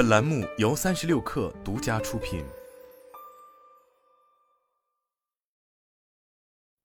本栏目由三十六氪独家出品。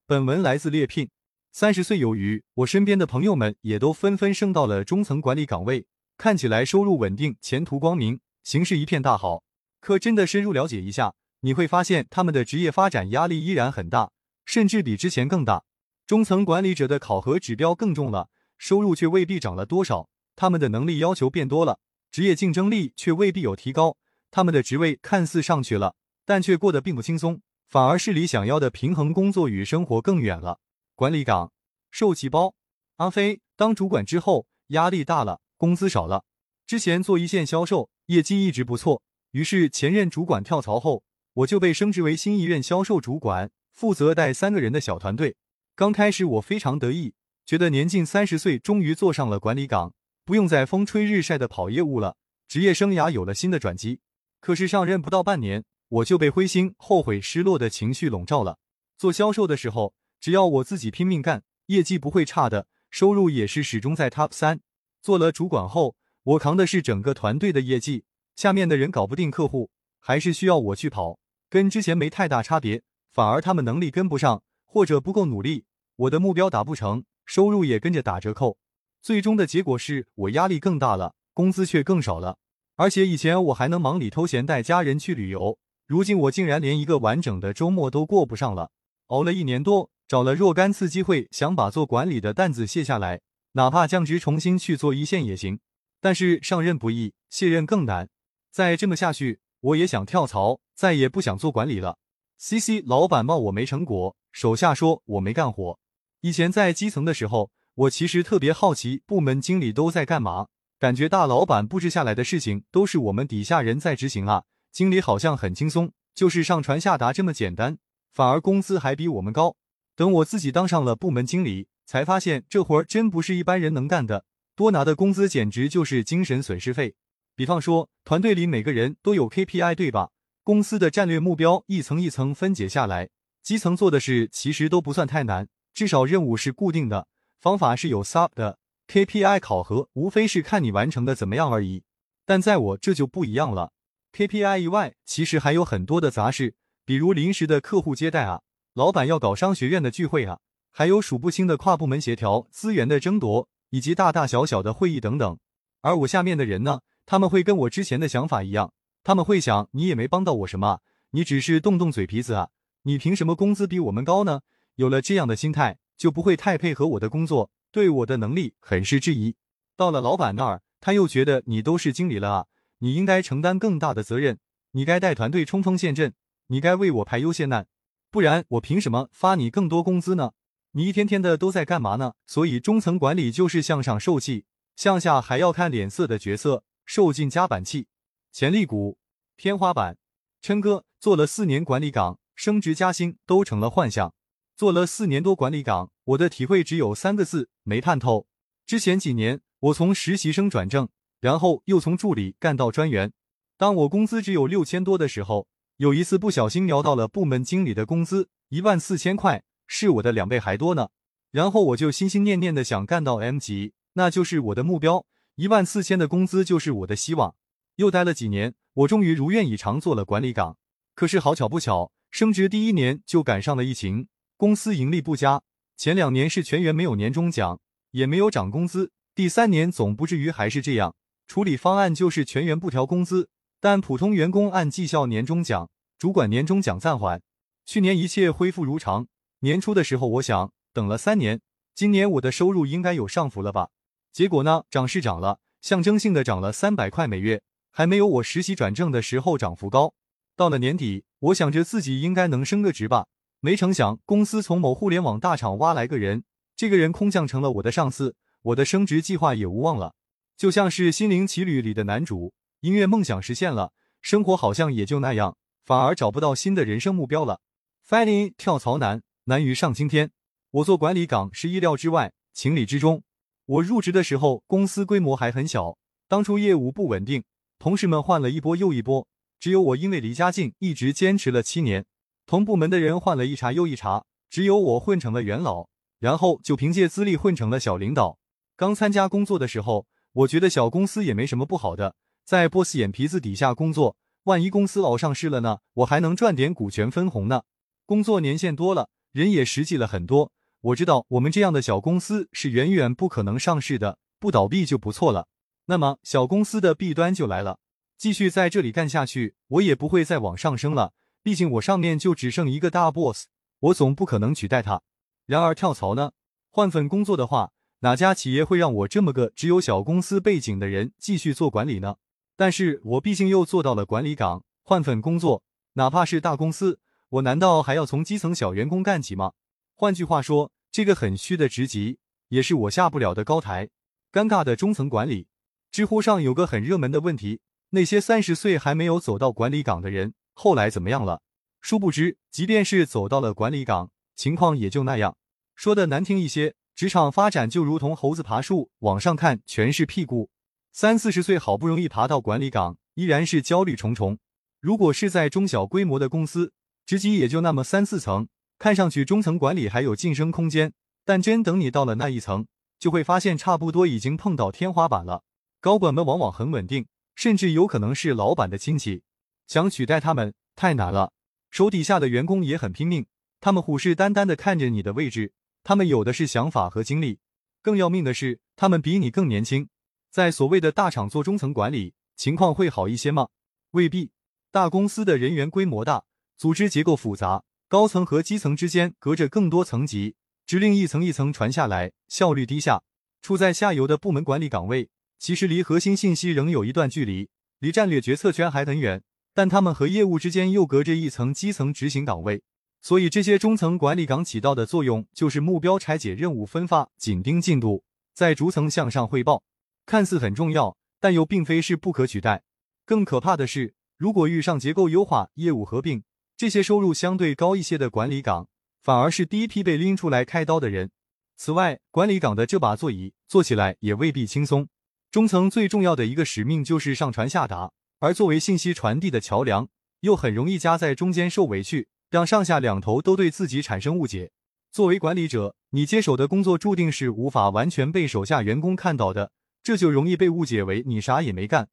本文来自猎聘。三十岁有余，我身边的朋友们也都纷纷升到了中层管理岗位，看起来收入稳定，前途光明，形势一片大好。可真的深入了解一下，你会发现他们的职业发展压力依然很大，甚至比之前更大。中层管理者的考核指标更重了，收入却未必涨了多少，他们的能力要求变多了。职业竞争力却未必有提高，他们的职位看似上去了，但却过得并不轻松，反而是离想要的平衡工作与生活更远了。管理岗，受气包。阿飞当主管之后，压力大了，工资少了。之前做一线销售，业绩一直不错，于是前任主管跳槽后，我就被升职为新一任销售主管，负责带三个人的小团队。刚开始我非常得意，觉得年近三十岁，终于坐上了管理岗。不用再风吹日晒的跑业务了，职业生涯有了新的转机。可是上任不到半年，我就被灰心、后悔、失落的情绪笼罩了。做销售的时候，只要我自己拼命干，业绩不会差的，收入也是始终在 top 三。做了主管后，我扛的是整个团队的业绩，下面的人搞不定客户，还是需要我去跑，跟之前没太大差别，反而他们能力跟不上，或者不够努力，我的目标达不成，收入也跟着打折扣。最终的结果是我压力更大了，工资却更少了。而且以前我还能忙里偷闲带家人去旅游，如今我竟然连一个完整的周末都过不上了。熬了一年多，找了若干次机会，想把做管理的担子卸下来，哪怕降职重新去做一线也行。但是上任不易，卸任更难。再这么下去，我也想跳槽，再也不想做管理了。C C 老板骂我没成果，手下说我没干活。以前在基层的时候。我其实特别好奇，部门经理都在干嘛？感觉大老板布置下来的事情都是我们底下人在执行啊。经理好像很轻松，就是上传下达这么简单，反而工资还比我们高。等我自己当上了部门经理，才发现这活儿真不是一般人能干的，多拿的工资简直就是精神损失费。比方说，团队里每个人都有 KPI，对吧？公司的战略目标一层一层分解下来，基层做的事其实都不算太难，至少任务是固定的。方法是有 SAP 的 KPI 考核，无非是看你完成的怎么样而已。但在我这就不一样了，KPI 以外，其实还有很多的杂事，比如临时的客户接待啊，老板要搞商学院的聚会啊，还有数不清的跨部门协调、资源的争夺，以及大大小小的会议等等。而我下面的人呢，他们会跟我之前的想法一样，他们会想，你也没帮到我什么，你只是动动嘴皮子啊，你凭什么工资比我们高呢？有了这样的心态。就不会太配合我的工作，对我的能力很是质疑。到了老板那儿，他又觉得你都是经理了啊，你应该承担更大的责任，你该带团队冲锋陷阵，你该为我排忧解难，不然我凭什么发你更多工资呢？你一天天的都在干嘛呢？所以中层管理就是向上受气，向下还要看脸色的角色，受尽夹板气。潜力股天花板，琛哥做了四年管理岗，升职加薪都成了幻想。做了四年多管理岗，我的体会只有三个字：没看透。之前几年，我从实习生转正，然后又从助理干到专员。当我工资只有六千多的时候，有一次不小心瞄到了部门经理的工资一万四千块，是我的两倍还多呢。然后我就心心念念的想干到 M 级，那就是我的目标，一万四千的工资就是我的希望。又待了几年，我终于如愿以偿做了管理岗。可是好巧不巧，升职第一年就赶上了疫情。公司盈利不佳，前两年是全员没有年终奖，也没有涨工资。第三年总不至于还是这样，处理方案就是全员不调工资，但普通员工按绩效年终奖，主管年终奖暂缓。去年一切恢复如常，年初的时候我想等了三年，今年我的收入应该有上浮了吧？结果呢，涨是涨了，象征性的涨了三百块每月，还没有我实习转正的时候涨幅高。到了年底，我想着自己应该能升个职吧。没成想，公司从某互联网大厂挖来个人，这个人空降成了我的上司，我的升职计划也无望了。就像是《心灵奇旅》里的男主，音乐梦想实现了，生活好像也就那样，反而找不到新的人生目标了。Finally，跳槽难，难于上青天。我做管理岗是意料之外，情理之中。我入职的时候，公司规模还很小，当初业务不稳定，同事们换了一波又一波，只有我因为离家近，一直坚持了七年。同部门的人换了一茬又一茬，只有我混成了元老，然后就凭借资历混成了小领导。刚参加工作的时候，我觉得小公司也没什么不好的，在 boss 眼皮子底下工作，万一公司熬上市了呢？我还能赚点股权分红呢。工作年限多了，人也实际了很多。我知道我们这样的小公司是远远不可能上市的，不倒闭就不错了。那么小公司的弊端就来了，继续在这里干下去，我也不会再往上升了。毕竟我上面就只剩一个大 boss，我总不可能取代他。然而跳槽呢，换份工作的话，哪家企业会让我这么个只有小公司背景的人继续做管理呢？但是我毕竟又做到了管理岗，换份工作，哪怕是大公司，我难道还要从基层小员工干起吗？换句话说，这个很虚的职级，也是我下不了的高台。尴尬的中层管理。知乎上有个很热门的问题：那些三十岁还没有走到管理岗的人，后来怎么样了？殊不知，即便是走到了管理岗，情况也就那样。说的难听一些，职场发展就如同猴子爬树，往上看全是屁股。三四十岁好不容易爬到管理岗，依然是焦虑重重。如果是在中小规模的公司，职级也就那么三四层，看上去中层管理还有晋升空间。但真等你到了那一层，就会发现差不多已经碰到天花板了。高管们往往很稳定，甚至有可能是老板的亲戚，想取代他们太难了。手底下的员工也很拼命，他们虎视眈眈的看着你的位置，他们有的是想法和精力。更要命的是，他们比你更年轻。在所谓的大厂做中层管理，情况会好一些吗？未必。大公司的人员规模大，组织结构复杂，高层和基层之间隔着更多层级，指令一层一层传下来，效率低下。处在下游的部门管理岗位。其实离核心信息仍有一段距离，离战略决策圈还很远，但他们和业务之间又隔着一层基层执行岗位，所以这些中层管理岗起到的作用就是目标拆解、任务分发、紧盯进度，在逐层向上汇报，看似很重要，但又并非是不可取代。更可怕的是，如果遇上结构优化、业务合并，这些收入相对高一些的管理岗，反而是第一批被拎出来开刀的人。此外，管理岗的这把座椅坐起来也未必轻松。中层最重要的一个使命就是上传下达，而作为信息传递的桥梁，又很容易夹在中间受委屈，让上下两头都对自己产生误解。作为管理者，你接手的工作注定是无法完全被手下员工看到的，这就容易被误解为你啥也没干。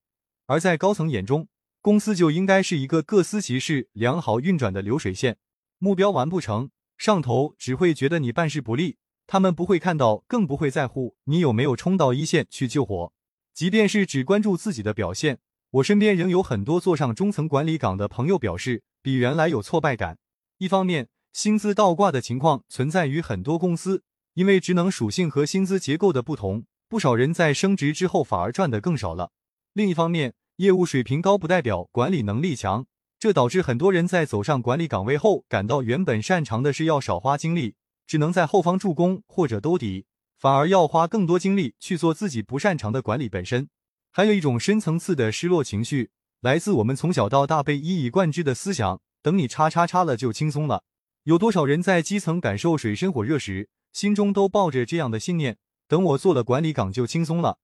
而在高层眼中，公司就应该是一个各司其事、良好运转的流水线。目标完不成，上头只会觉得你办事不力，他们不会看到，更不会在乎你有没有冲到一线去救火。即便是只关注自己的表现，我身边仍有很多坐上中层管理岗的朋友表示，比原来有挫败感。一方面，薪资倒挂的情况存在于很多公司，因为职能属性和薪资结构的不同，不少人在升职之后反而赚的更少了。另一方面，业务水平高不代表管理能力强，这导致很多人在走上管理岗位后，感到原本擅长的事要少花精力，只能在后方助攻或者兜底。反而要花更多精力去做自己不擅长的管理本身，还有一种深层次的失落情绪，来自我们从小到大被一以贯之的思想：等你叉叉叉了就轻松了。有多少人在基层感受水深火热时，心中都抱着这样的信念：等我做了管理岗就轻松了。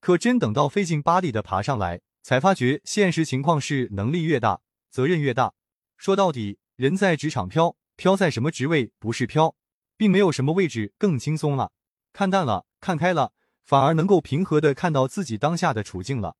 可真等到费劲巴力的爬上来，才发觉现实情况是能力越大，责任越大。说到底，人在职场飘，飘在什么职位不是飘，并没有什么位置更轻松了。看淡了，看开了，反而能够平和的看到自己当下的处境了。